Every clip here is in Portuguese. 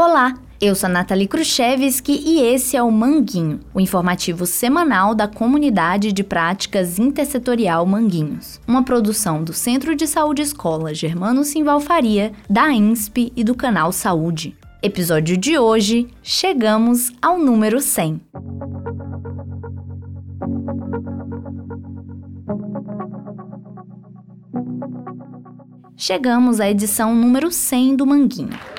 Olá, eu sou a Nathalie Khrushchevski e esse é o Manguinho, o informativo semanal da Comunidade de Práticas Intersetorial Manguinhos, uma produção do Centro de Saúde Escola Germano Simval Faria, da INSP e do canal Saúde. Episódio de hoje, chegamos ao número 100. Chegamos à edição número 100 do Manguinho.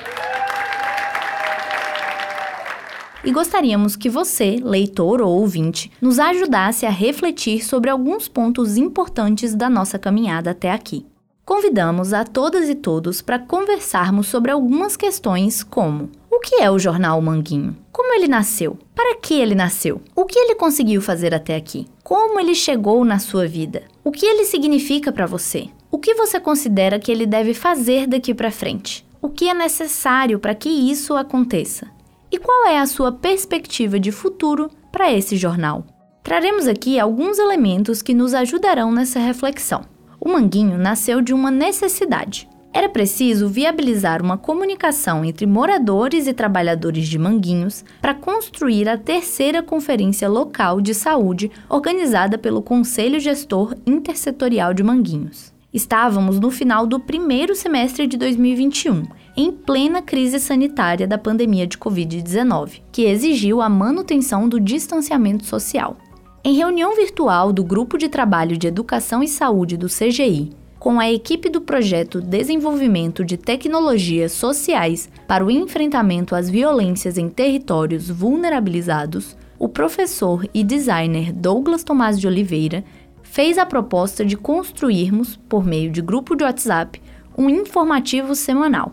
E gostaríamos que você, leitor ou ouvinte, nos ajudasse a refletir sobre alguns pontos importantes da nossa caminhada até aqui. Convidamos a todas e todos para conversarmos sobre algumas questões como: o que é o jornal Manguinho? Como ele nasceu? Para que ele nasceu? O que ele conseguiu fazer até aqui? Como ele chegou na sua vida? O que ele significa para você? O que você considera que ele deve fazer daqui para frente? O que é necessário para que isso aconteça? E qual é a sua perspectiva de futuro para esse jornal? Traremos aqui alguns elementos que nos ajudarão nessa reflexão. O Manguinho nasceu de uma necessidade. Era preciso viabilizar uma comunicação entre moradores e trabalhadores de Manguinhos para construir a terceira Conferência Local de Saúde organizada pelo Conselho Gestor Intersetorial de Manguinhos. Estávamos no final do primeiro semestre de 2021 em plena crise sanitária da pandemia de Covid-19, que exigiu a manutenção do distanciamento social. Em reunião virtual do Grupo de Trabalho de Educação e Saúde do CGI, com a equipe do projeto Desenvolvimento de Tecnologias Sociais para o Enfrentamento às Violências em Territórios Vulnerabilizados, o professor e designer Douglas Tomás de Oliveira fez a proposta de construirmos, por meio de grupo de WhatsApp, um informativo semanal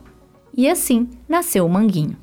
e assim nasceu o Manguinho.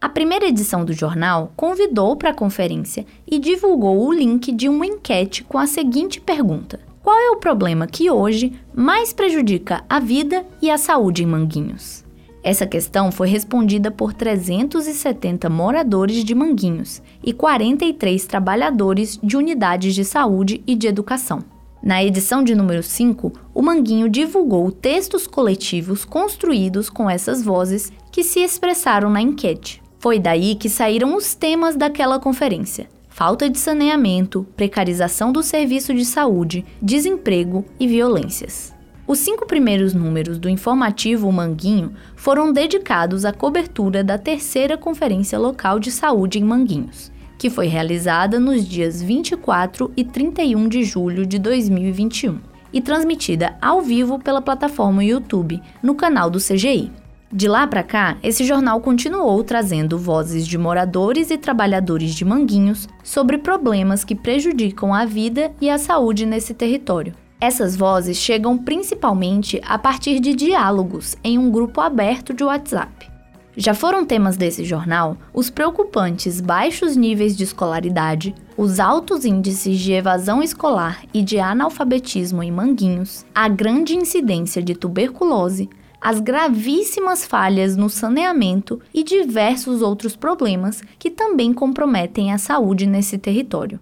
A primeira edição do jornal convidou para a conferência e divulgou o link de uma enquete com a seguinte pergunta: Qual é o problema que hoje mais prejudica a vida e a saúde em Manguinhos? Essa questão foi respondida por 370 moradores de Manguinhos e 43 trabalhadores de unidades de saúde e de educação. Na edição de número 5, o Manguinho divulgou textos coletivos construídos com essas vozes que se expressaram na enquete. Foi daí que saíram os temas daquela conferência: falta de saneamento, precarização do serviço de saúde, desemprego e violências. Os cinco primeiros números do informativo Manguinho foram dedicados à cobertura da terceira Conferência Local de Saúde em Manguinhos que foi realizada nos dias 24 e 31 de julho de 2021 e transmitida ao vivo pela plataforma YouTube no canal do CGI. De lá para cá, esse jornal continuou trazendo vozes de moradores e trabalhadores de Manguinhos sobre problemas que prejudicam a vida e a saúde nesse território. Essas vozes chegam principalmente a partir de diálogos em um grupo aberto de WhatsApp. Já foram temas desse jornal os preocupantes baixos níveis de escolaridade, os altos índices de evasão escolar e de analfabetismo em Manguinhos, a grande incidência de tuberculose, as gravíssimas falhas no saneamento e diversos outros problemas que também comprometem a saúde nesse território.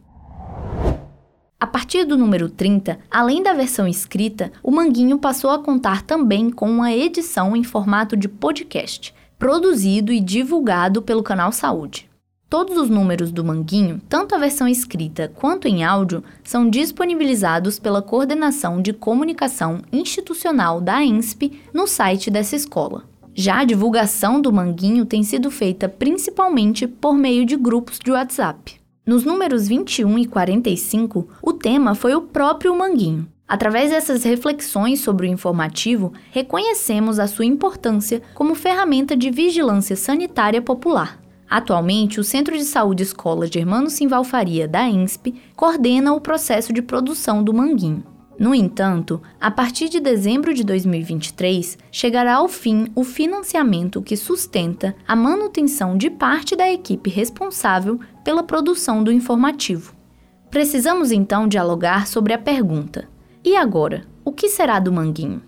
A partir do número 30, além da versão escrita, o Manguinho passou a contar também com uma edição em formato de podcast produzido e divulgado pelo canal Saúde. Todos os números do Manguinho, tanto a versão escrita quanto em áudio, são disponibilizados pela Coordenação de Comunicação Institucional da INSP no site dessa escola. Já a divulgação do Manguinho tem sido feita principalmente por meio de grupos de WhatsApp. Nos números 21 e 45, o tema foi o próprio Manguinho, Através dessas reflexões sobre o informativo, reconhecemos a sua importância como ferramenta de vigilância sanitária popular. Atualmente, o Centro de Saúde Escola Germano Simval Faria, da INSP, coordena o processo de produção do Manguinho. No entanto, a partir de dezembro de 2023, chegará ao fim o financiamento que sustenta a manutenção de parte da equipe responsável pela produção do informativo. Precisamos então dialogar sobre a pergunta: e agora, o que será do Manguinho?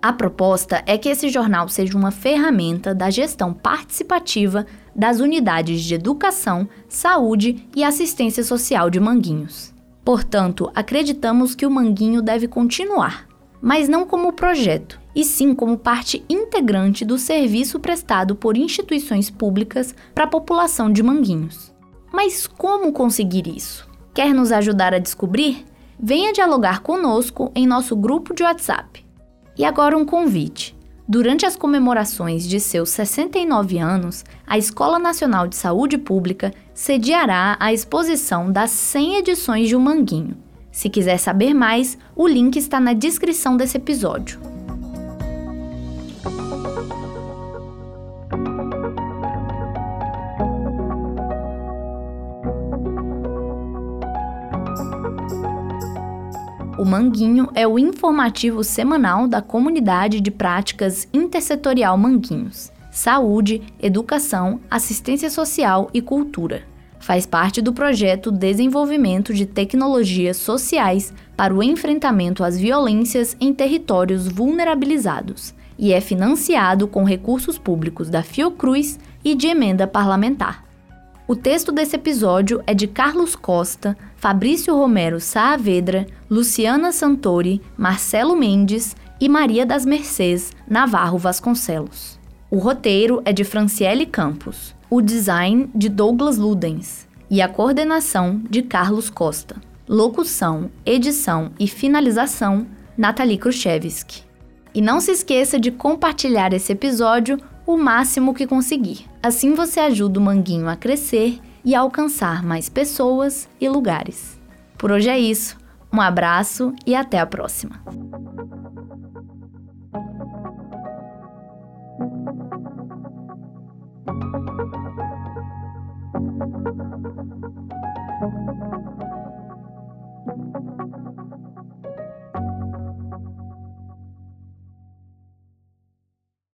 A proposta é que esse jornal seja uma ferramenta da gestão participativa das unidades de educação, saúde e assistência social de Manguinhos. Portanto, acreditamos que o Manguinho deve continuar, mas não como projeto, e sim como parte integrante do serviço prestado por instituições públicas para a população de Manguinhos. Mas como conseguir isso? Quer nos ajudar a descobrir? Venha dialogar conosco em nosso grupo de WhatsApp. E agora um convite. Durante as comemorações de seus 69 anos, a Escola Nacional de Saúde Pública sediará a exposição das 100 edições de O Manguinho. Se quiser saber mais, o link está na descrição desse episódio. O Manguinho é o informativo semanal da comunidade de práticas intersetorial Manguinhos. Saúde, educação, assistência social e cultura. Faz parte do projeto Desenvolvimento de Tecnologias Sociais para o Enfrentamento às Violências em Territórios Vulnerabilizados e é financiado com recursos públicos da Fiocruz e de emenda parlamentar. O texto desse episódio é de Carlos Costa, Fabrício Romero Saavedra, Luciana Santori, Marcelo Mendes e Maria das Mercês Navarro Vasconcelos. O roteiro é de Franciele Campos, o design de Douglas Ludens e a coordenação de Carlos Costa. Locução, edição e finalização Nathalie Khrushchevsky. E não se esqueça de compartilhar esse episódio o máximo que conseguir. Assim você ajuda o Manguinho a crescer e a alcançar mais pessoas e lugares. Por hoje é isso. Um abraço e até a próxima.